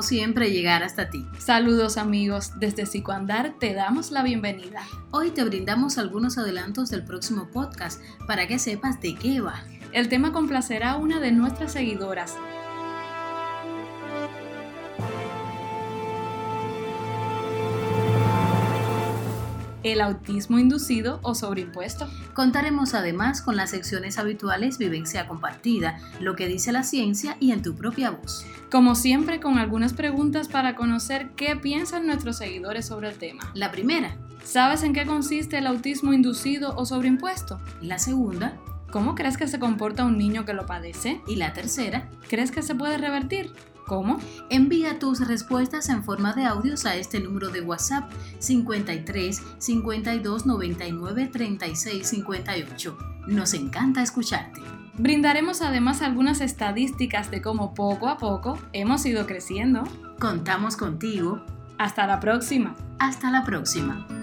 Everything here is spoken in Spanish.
siempre, llegar hasta ti. Saludos amigos, desde Psicoandar te damos la bienvenida. Hoy te brindamos algunos adelantos del próximo podcast para que sepas de qué va. El tema complacerá a una de nuestras seguidoras, el autismo inducido o sobreimpuesto. Contaremos además con las secciones habituales Vivencia Compartida, lo que dice la ciencia y en tu propia voz. Como siempre, con algunas preguntas para conocer qué piensan nuestros seguidores sobre el tema. La primera. ¿Sabes en qué consiste el autismo inducido o sobreimpuesto? La segunda. ¿Cómo crees que se comporta un niño que lo padece? Y la tercera. ¿Crees que se puede revertir? ¿Cómo? Envía tus respuestas en forma de audios a este número de WhatsApp 53 52 99 36 58. Nos encanta escucharte. Brindaremos además algunas estadísticas de cómo poco a poco hemos ido creciendo. Contamos contigo. Hasta la próxima. Hasta la próxima.